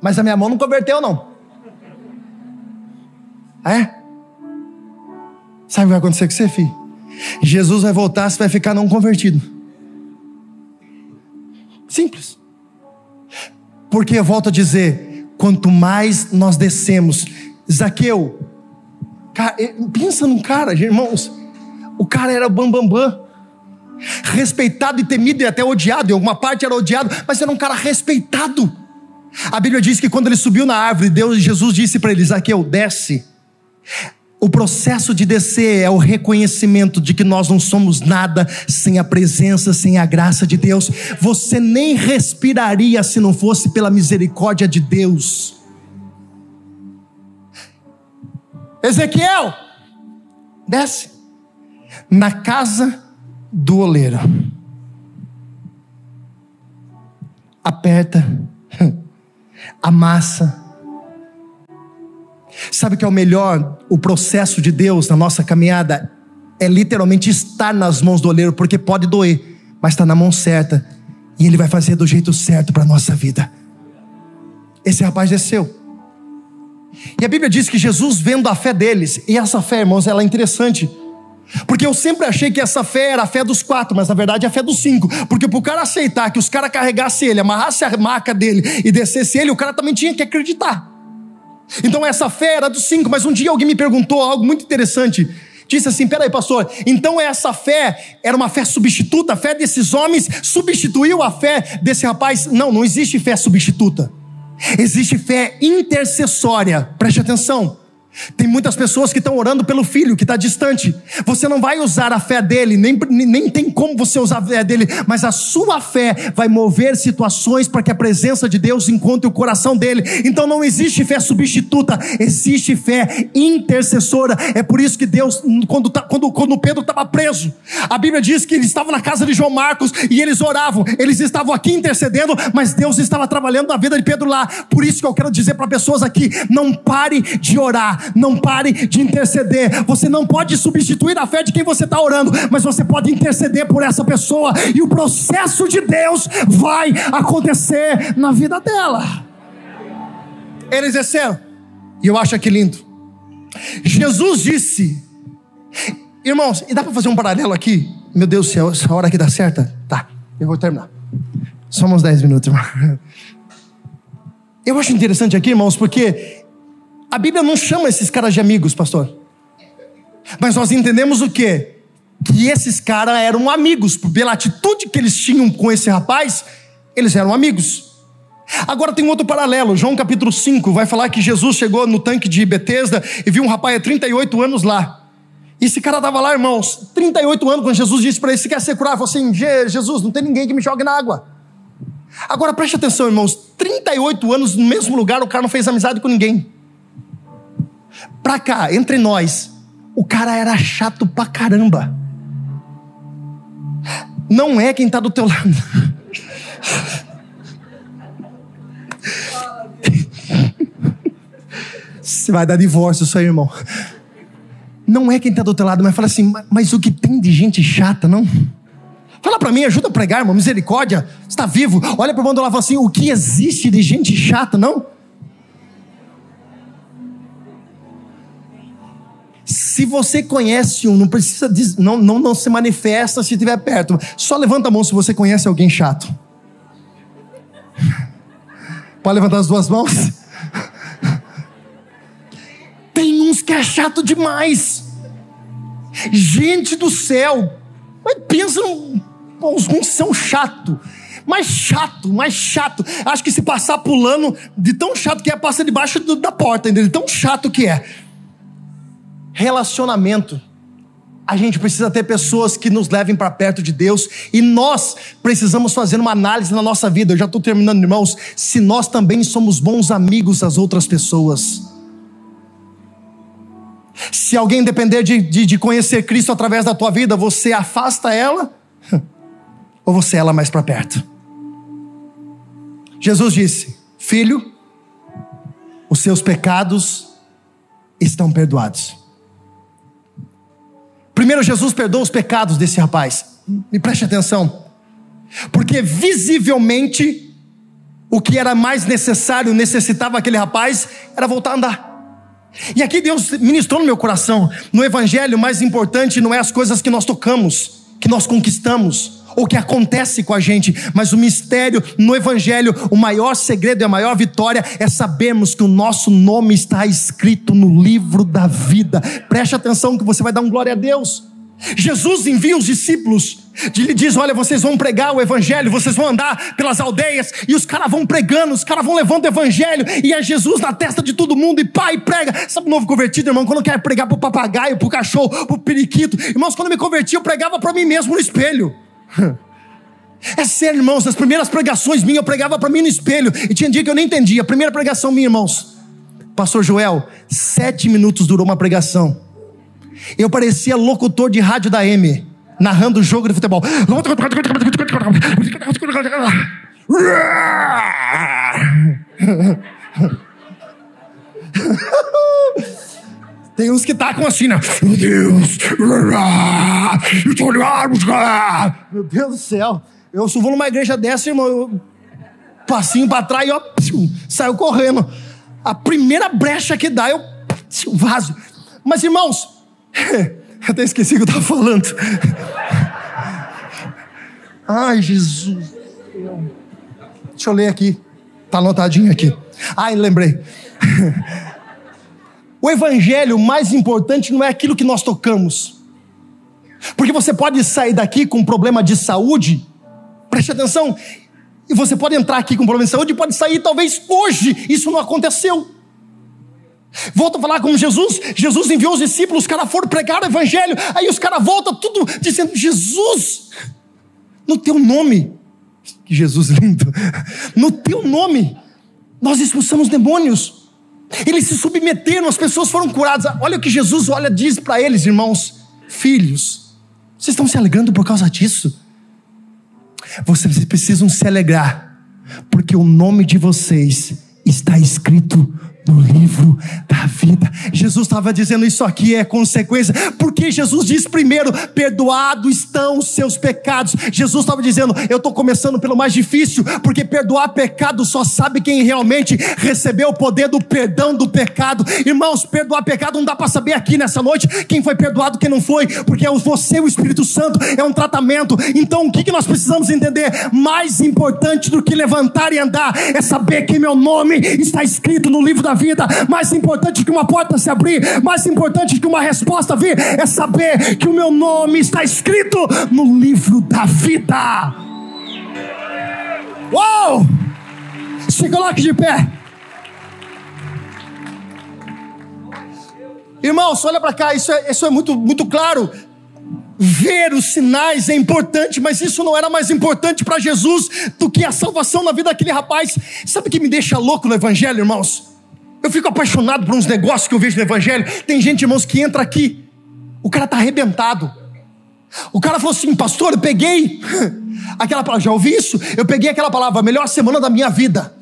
mas a minha mão não converteu, não. É? Sabe o que vai acontecer com você, filho? Jesus vai voltar, você vai ficar não convertido. Simples. Porque eu volto a dizer: quanto mais nós descemos, Zaqueu, cara, pensa num cara, irmãos, o cara era bambambam, bam, bam, respeitado e temido e até odiado, em alguma parte era odiado, mas era um cara respeitado. A Bíblia diz que quando ele subiu na árvore, Deus, Jesus disse para ele: Zaqueu, desce. O processo de descer é o reconhecimento de que nós não somos nada sem a presença, sem a graça de Deus. Você nem respiraria se não fosse pela misericórdia de Deus. Ezequiel, desce na casa do oleiro. Aperta, (laughs) amassa, Sabe que é o melhor? O processo de Deus na nossa caminhada é literalmente estar nas mãos do oleiro, porque pode doer, mas está na mão certa e Ele vai fazer do jeito certo para a nossa vida. Esse rapaz desceu. E a Bíblia diz que Jesus, vendo a fé deles, e essa fé, irmãos, ela é interessante. Porque eu sempre achei que essa fé era a fé dos quatro, mas na verdade é a fé dos cinco. Porque para o cara aceitar que os caras carregassem ele, amarrassem a maca dele e descesse ele, o cara também tinha que acreditar. Então essa fé era dos cinco, mas um dia alguém me perguntou algo muito interessante. Disse assim: peraí, pastor, então essa fé era uma fé substituta? A fé desses homens substituiu a fé desse rapaz? Não, não existe fé substituta. Existe fé intercessória. Preste atenção. Tem muitas pessoas que estão orando pelo filho que está distante. Você não vai usar a fé dele, nem, nem tem como você usar a fé dele, mas a sua fé vai mover situações para que a presença de Deus encontre o coração dele. Então não existe fé substituta, existe fé intercessora. É por isso que Deus, quando, tá, quando, quando Pedro estava preso, a Bíblia diz que ele estava na casa de João Marcos e eles oravam, eles estavam aqui intercedendo, mas Deus estava trabalhando na vida de Pedro lá. Por isso que eu quero dizer para pessoas aqui: não pare de orar não pare de interceder. Você não pode substituir a fé de quem você está orando, mas você pode interceder por essa pessoa e o processo de Deus vai acontecer na vida dela. Eles desceram, e eu acho aqui lindo. Jesus disse, irmãos, e dá para fazer um paralelo aqui? Meu Deus do céu, essa hora aqui dá certa? Tá, eu vou terminar. Só uns 10 minutos, irmão. (laughs) Eu acho interessante aqui, irmãos, porque a Bíblia não chama esses caras de amigos, pastor. Mas nós entendemos o que? que esses caras eram amigos, pela atitude que eles tinham com esse rapaz, eles eram amigos. Agora tem um outro paralelo, João capítulo 5 vai falar que Jesus chegou no tanque de Betesda e viu um rapaz há 38 anos lá. Esse cara estava lá, irmãos, 38 anos, quando Jesus disse para ele: Se quer ser curado? Ele falou assim: Jesus, não tem ninguém que me jogue na água. Agora preste atenção, irmãos: 38 anos no mesmo lugar, o cara não fez amizade com ninguém. Pra cá, entre nós, o cara era chato pra caramba. Não é quem está do teu lado. Você vai dar divórcio, isso aí, irmão. Não é quem está do outro lado, mas fala assim, mas o que tem de gente chata, não? Fala para mim, ajuda a pregar, irmão, misericórdia. Está vivo. Olha para o lá e fala assim: o que existe de gente chata, não? Se você conhece um, não precisa, dizer, não, não, não se manifesta se estiver perto. Só levanta a mão se você conhece alguém chato. Pode levantar as duas mãos? Tem uns que é chato demais. Gente do céu. Mas pensa, uns são chato. Mais chato, mais chato. Acho que se passar pulando, de tão chato que é, passa debaixo da porta, entendeu? De tão chato que é. Relacionamento. A gente precisa ter pessoas que nos levem para perto de Deus e nós precisamos fazer uma análise na nossa vida. Eu já estou terminando, irmãos. Se nós também somos bons amigos das outras pessoas. Se alguém depender de, de, de conhecer Cristo através da tua vida, você afasta ela (laughs) ou você é ela mais para perto? Jesus disse: Filho, os seus pecados estão perdoados. Primeiro, Jesus perdoa os pecados desse rapaz. Me preste atenção. Porque visivelmente o que era mais necessário, necessitava aquele rapaz, era voltar a andar. E aqui Deus ministrou no meu coração: no Evangelho, o mais importante não é as coisas que nós tocamos, que nós conquistamos, ou que acontece com a gente, mas o mistério no Evangelho, o maior segredo e a maior vitória é sabermos que o nosso nome está escrito no livro da vida. Preste atenção que você vai dar um glória a Deus. Jesus envia os discípulos, ele diz: Olha, vocês vão pregar o evangelho, vocês vão andar pelas aldeias, e os caras vão pregando, os caras vão levando o evangelho, e é Jesus na testa de todo mundo, e pai, prega. Sabe o novo convertido, irmão? Quando quer pregar pro papagaio, pro cachorro, pro periquito, irmãos, quando eu me converti, eu pregava para mim mesmo no espelho. (laughs) É sério, irmãos, as primeiras pregações minhas eu pregava para mim no espelho, e tinha dia que eu nem entendia. A primeira pregação minha, irmãos, Pastor Joel, sete minutos durou uma pregação. Eu parecia locutor de rádio da M, narrando o jogo de futebol. (laughs) Tem uns que tacam assim, né? Meu Deus! Meu Deus do céu! Eu vou numa igreja dessa, irmão, eu, passinho para trás e ó, saiu correndo. A primeira brecha que dá, eu vaso. Mas, irmãos, (laughs) até esqueci o que eu estava falando. Ai, Jesus. Deixa eu ler aqui. Está anotadinho aqui. Ai, lembrei. (laughs) O evangelho mais importante não é aquilo que nós tocamos. Porque você pode sair daqui com um problema de saúde, preste atenção, e você pode entrar aqui com um problema de saúde e pode sair talvez hoje, isso não aconteceu. Volta a falar com Jesus. Jesus enviou os discípulos, os caras foram pregar o evangelho. Aí os caras voltam tudo dizendo: Jesus, no teu nome. Que Jesus lindo. (laughs) No teu nome, nós expulsamos demônios. Eles se submeteram, as pessoas foram curadas. Olha o que Jesus olha diz para eles, irmãos, filhos. Vocês estão se alegrando por causa disso? Vocês precisam se alegrar, porque o nome de vocês está escrito no livro da vida. Jesus estava dizendo isso aqui é consequência, porque Jesus diz primeiro: perdoados estão os seus pecados. Jesus estava dizendo: eu estou começando pelo mais difícil, porque perdoar pecado só sabe quem realmente recebeu o poder do perdão do pecado. Irmãos, perdoar pecado não dá para saber aqui nessa noite quem foi perdoado, quem não foi, porque é você, o Espírito Santo, é um tratamento. Então, o que, que nós precisamos entender? Mais importante do que levantar e andar é saber que meu nome está escrito no livro da da vida, mais importante que uma porta se abrir, mais importante que uma resposta vir, é saber que o meu nome está escrito no livro da vida. Uou! Se coloque de pé. Irmãos, olha para cá, isso é, isso é muito, muito claro. Ver os sinais é importante, mas isso não era mais importante para Jesus do que a salvação na vida daquele rapaz. Sabe o que me deixa louco no Evangelho, irmãos? Eu fico apaixonado por uns negócios que eu vejo no Evangelho. Tem gente, irmãos, que entra aqui, o cara está arrebentado. O cara falou assim, pastor, eu peguei (laughs) aquela palavra, já ouvi isso? Eu peguei aquela palavra, a melhor semana da minha vida.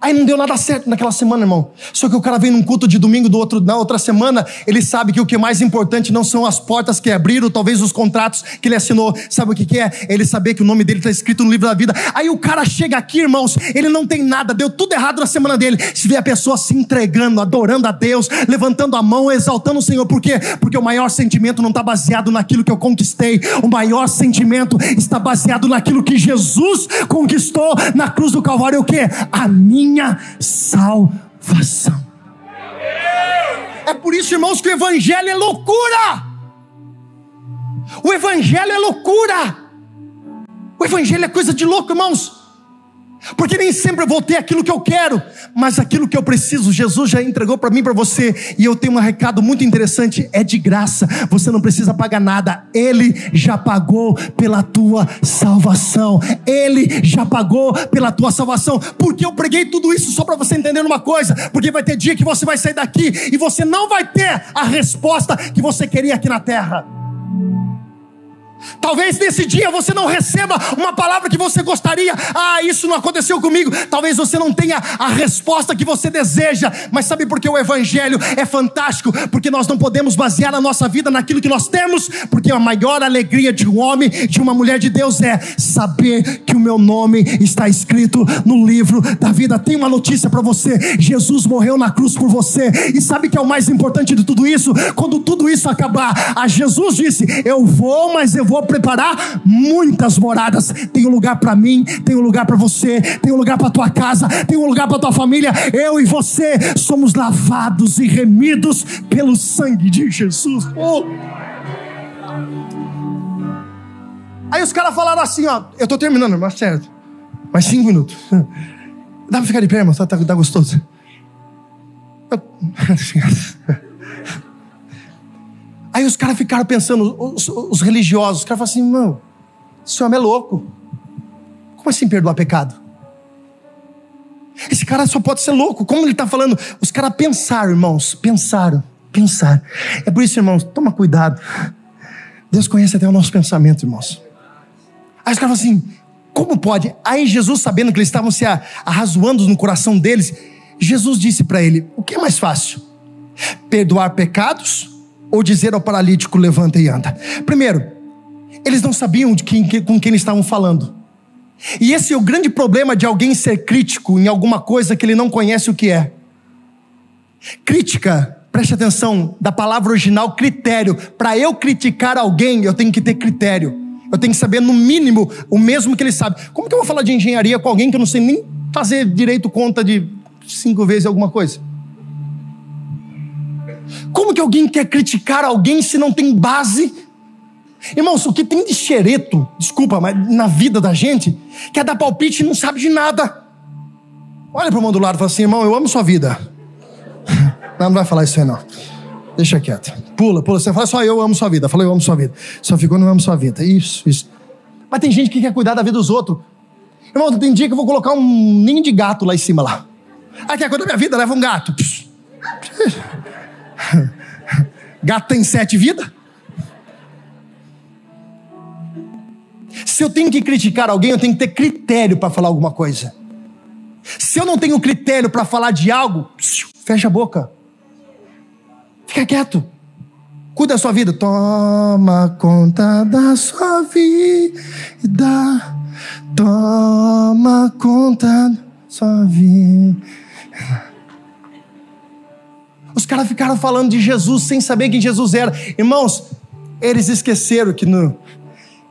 Aí não deu nada certo naquela semana, irmão. Só que o cara vem num culto de domingo do outro, na outra semana, ele sabe que o que é mais importante não são as portas que abriram, talvez os contratos que ele assinou. Sabe o que, que é? Ele saber que o nome dele está escrito no livro da vida. Aí o cara chega aqui, irmãos, ele não tem nada, deu tudo errado na semana dele. Se vê a pessoa se entregando, adorando a Deus, levantando a mão, exaltando o Senhor. Por quê? Porque o maior sentimento não está baseado naquilo que eu conquistei. O maior sentimento está baseado naquilo que Jesus conquistou na cruz do Calvário. O quê? A minha minha salvação. É por isso, irmãos, que o Evangelho é loucura. O Evangelho é loucura. O Evangelho é coisa de louco, irmãos. Porque nem sempre eu vou ter aquilo que eu quero, mas aquilo que eu preciso, Jesus já entregou para mim, para você. E eu tenho um recado muito interessante: é de graça, você não precisa pagar nada, Ele já pagou pela tua salvação. Ele já pagou pela tua salvação. Porque eu preguei tudo isso só para você entender uma coisa: porque vai ter dia que você vai sair daqui e você não vai ter a resposta que você queria aqui na terra. Talvez nesse dia você não receba uma palavra que você gostaria. Ah, isso não aconteceu comigo. Talvez você não tenha a resposta que você deseja. Mas sabe por que o Evangelho é fantástico? Porque nós não podemos basear a nossa vida naquilo que nós temos. Porque a maior alegria de um homem, de uma mulher de Deus é saber que o meu nome está escrito no livro da vida. Tem uma notícia para você: Jesus morreu na cruz por você. E sabe que é o mais importante de tudo isso? Quando tudo isso acabar, a Jesus disse: Eu vou, mas eu vou preparar muitas moradas. Tem um lugar para mim, tem um lugar para você, tem um lugar para tua casa, tem um lugar para tua família. Eu e você somos lavados e remidos pelo sangue de Jesus. Oh. Aí os caras falaram assim, ó, eu tô terminando, mas certo. Mais cinco minutos. (laughs) Dá pra ficar de pé, irmão? Tá, tá, tá gostoso. (laughs) Aí os caras ficaram pensando, os, os religiosos, os caras falaram assim: não, esse homem é louco. Como assim perdoar pecado? Esse cara só pode ser louco. Como ele está falando? Os caras pensaram, irmãos, pensaram, pensaram. É por isso, irmãos, toma cuidado. Deus conhece até o nosso pensamento, irmãos. Aí os caras falam assim: como pode? Aí Jesus, sabendo que eles estavam se arrazoando no coração deles, Jesus disse para ele: o que é mais fácil? Perdoar pecados ou dizer ao paralítico: levanta e anda. Primeiro, eles não sabiam de quem, com quem eles estavam falando. E esse é o grande problema de alguém ser crítico em alguma coisa que ele não conhece o que é. Crítica, preste atenção, da palavra original critério. Para eu criticar alguém, eu tenho que ter critério. Eu tenho que saber, no mínimo, o mesmo que ele sabe. Como que eu vou falar de engenharia com alguém que eu não sei nem fazer direito conta de cinco vezes alguma coisa? Como que alguém quer criticar alguém se não tem base? Irmãos, o que tem de xereto, desculpa, mas na vida da gente, quer dar palpite e não sabe de nada. Olha para o irmão do lado e fala assim, irmão, eu amo sua vida. (laughs) Não, não vai falar isso aí não. Deixa quieto. Pula, pula. Você fala só eu amo sua vida. Fala eu amo sua vida. Só ficou não amo sua vida. Isso, isso. Mas tem gente que quer cuidar da vida dos outros. Irmão, tem dia que eu vou colocar um ninho de gato lá em cima lá. Ah, quer cuidar da minha vida? Leva um gato. Gato tem sete vidas? Se eu tenho que criticar alguém, eu tenho que ter critério para falar alguma coisa. Se eu não tenho critério para falar de algo, fecha a boca. Fica quieto. Cuida da sua vida. Toma conta da sua vida. Toma conta da sua vida. Os caras ficaram falando de Jesus sem saber quem Jesus era. Irmãos, eles esqueceram que no,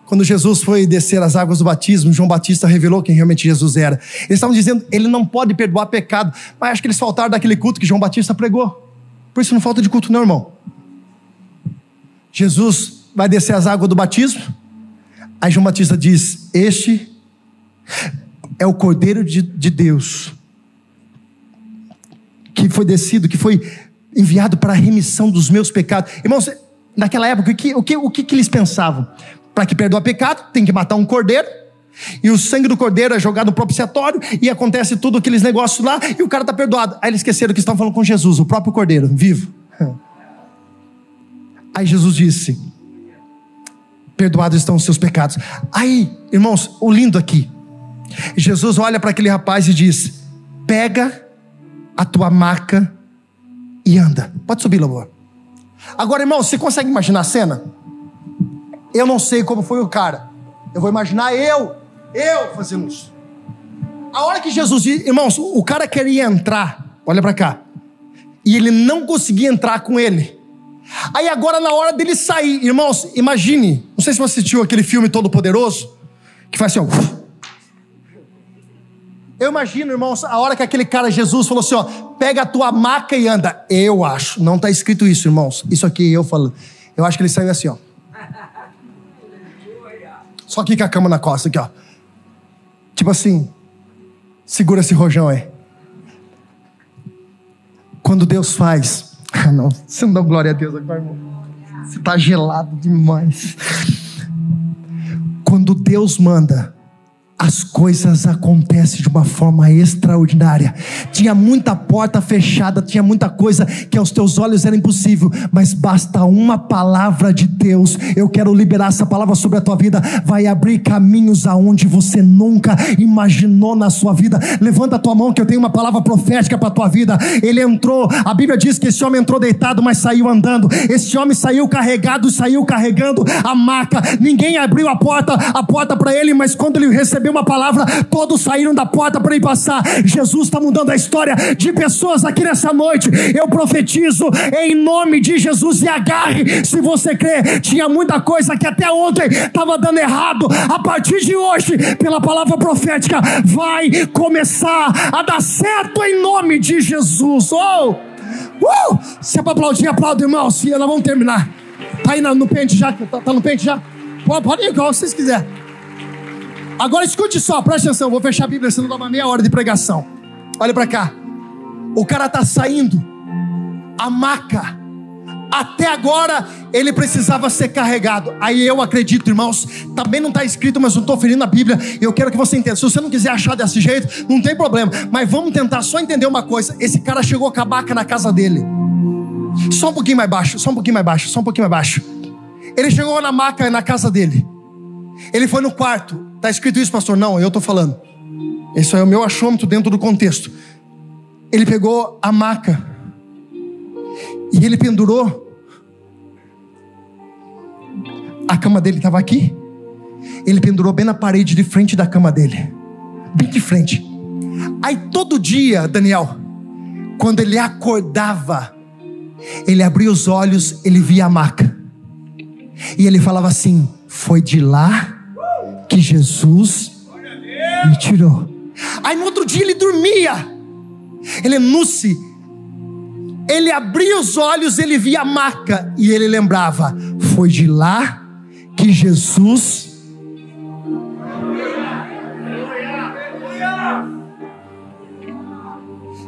quando Jesus foi descer as águas do batismo, João Batista revelou quem realmente Jesus era. Eles estavam dizendo, ele não pode perdoar pecado, mas acho que eles faltaram daquele culto que João Batista pregou. Por isso não falta de culto, não, irmão. Jesus vai descer as águas do batismo, aí João Batista diz: Este é o Cordeiro de, de Deus, que foi descido, que foi enviado para a remissão dos meus pecados. Irmãos, naquela época, o que, o que, o que, que eles pensavam? Para que perdoa pecado, tem que matar um cordeiro. E o sangue do cordeiro é jogado no propiciatório e acontece tudo aqueles negócios lá e o cara está perdoado. Aí eles esqueceram que estão falando com Jesus, o próprio cordeiro, vivo. (laughs) Aí Jesus disse: Perdoados estão os seus pecados. Aí, irmãos, o lindo aqui. Jesus olha para aquele rapaz e diz: Pega a tua maca e anda. Pode subir, Lobo. Agora, irmão, você consegue imaginar a cena? Eu não sei como foi o cara. Eu vou imaginar eu, eu fazendo isso. A hora que Jesus, irmãos, o cara queria entrar, olha para cá, e ele não conseguia entrar com ele. Aí agora na hora dele sair, irmãos, imagine, não sei se você assistiu aquele filme Todo Poderoso, que faz assim, ó. Eu imagino, irmãos, a hora que aquele cara Jesus falou assim, ó, pega a tua maca e anda. Eu acho, não está escrito isso, irmãos. Isso aqui eu falando. Eu acho que ele saiu assim, ó. Só aqui com a cama na costa, aqui, ó. Tipo assim, segura esse rojão aí. Quando Deus faz. Ah, (laughs) não, você não dá glória a Deus agora, irmão. Você está gelado demais. Quando Deus manda as coisas acontecem de uma forma extraordinária. Tinha muita porta fechada, tinha muita coisa que aos teus olhos era impossível, mas basta uma palavra de Deus. Eu quero liberar essa palavra sobre a tua vida, vai abrir caminhos aonde você nunca imaginou na sua vida. Levanta a tua mão que eu tenho uma palavra profética para a tua vida. Ele entrou, a Bíblia diz que esse homem entrou deitado, mas saiu andando. Esse homem saiu carregado, saiu carregando a maca. Ninguém abriu a porta, a porta para ele, mas quando ele recebeu uma palavra, todos saíram da porta para ir passar. Jesus está mudando a história de pessoas aqui nessa noite. Eu profetizo em nome de Jesus e agarre se você crê. Tinha muita coisa que até ontem estava dando errado. A partir de hoje, pela palavra profética, vai começar a dar certo em nome de Jesus. Oh! Uh! Se é para aplaudir, aplaude, irmão. Se nós vamos terminar. Tá aí no pente já? Tá, tá no pente já? Pode ir igual vocês quiserem. Agora escute só, preste atenção, vou fechar a Bíblia, senão dá uma meia hora de pregação. Olha para cá. O cara está saindo, a maca. Até agora ele precisava ser carregado. Aí eu acredito, irmãos, também não está escrito, mas não estou ferindo a Bíblia. Eu quero que você entenda. Se você não quiser achar desse jeito, não tem problema. Mas vamos tentar só entender uma coisa: esse cara chegou com a maca na casa dele. Só um pouquinho mais baixo, só um pouquinho mais baixo, só um pouquinho mais baixo. Ele chegou na maca na casa dele. Ele foi no quarto. Está escrito isso, pastor? Não, eu estou falando. Isso é o meu achômetro dentro do contexto. Ele pegou a maca e ele pendurou. A cama dele estava aqui. Ele pendurou bem na parede de frente da cama dele. Bem de frente. Aí todo dia, Daniel, quando ele acordava, ele abria os olhos, ele via a maca. E ele falava assim: Foi de lá que Jesus me tirou. Aí no outro dia ele dormia. Ele é nuce. Ele abria os olhos, ele via a maca e ele lembrava: foi de lá que Jesus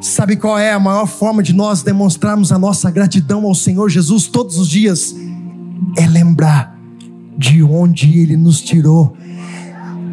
Sabe qual é a maior forma de nós demonstrarmos a nossa gratidão ao Senhor Jesus todos os dias? É lembrar de onde Ele nos tirou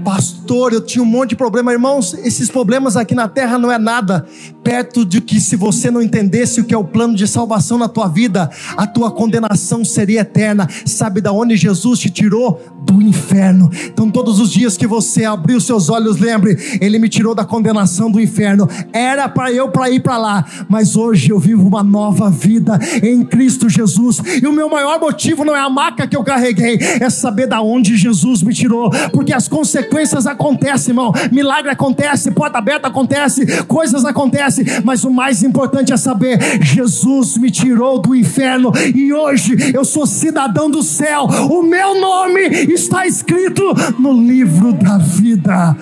pastor, eu tinha um monte de problema. Irmãos, esses problemas aqui na terra não é nada perto de que se você não entendesse o que é o plano de salvação na tua vida, a tua condenação seria eterna. Sabe da onde Jesus te tirou? Do inferno. Então, todos os dias que você abrir os seus olhos, lembre, Ele me tirou da condenação do inferno. Era para eu para ir para lá, mas hoje eu vivo uma nova vida em Cristo Jesus. E o meu maior motivo não é a maca que eu carreguei, é saber da onde Jesus me tirou, porque as consequências acontecem, irmão. Milagre acontece, porta aberta acontece, coisas acontecem acontece, mas o mais importante é saber: Jesus me tirou do inferno e hoje eu sou cidadão do céu. O meu nome está escrito no livro da vida.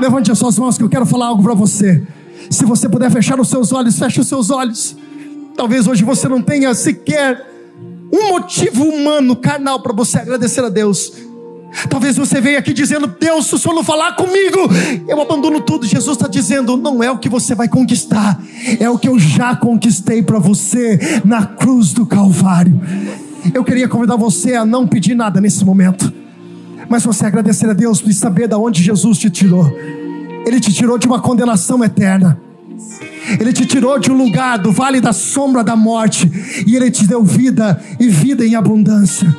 Levante as suas mãos que eu quero falar algo para você. Se você puder fechar os seus olhos, feche os seus olhos. Talvez hoje você não tenha sequer um motivo humano, carnal, para você agradecer a Deus. Talvez você venha aqui dizendo: Deus, se o Senhor não falar comigo, eu abandono tudo. Jesus está dizendo: não é o que você vai conquistar, é o que eu já conquistei para você na cruz do Calvário. Eu queria convidar você a não pedir nada nesse momento, mas você agradecer a Deus por saber de onde Jesus te tirou. Ele te tirou de uma condenação eterna. Ele te tirou de um lugar do vale da sombra da morte e ele te deu vida e vida em abundância.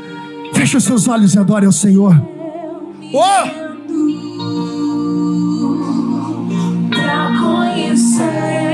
Feche os seus olhos e adore ao Senhor. Oh! Pra conhecer.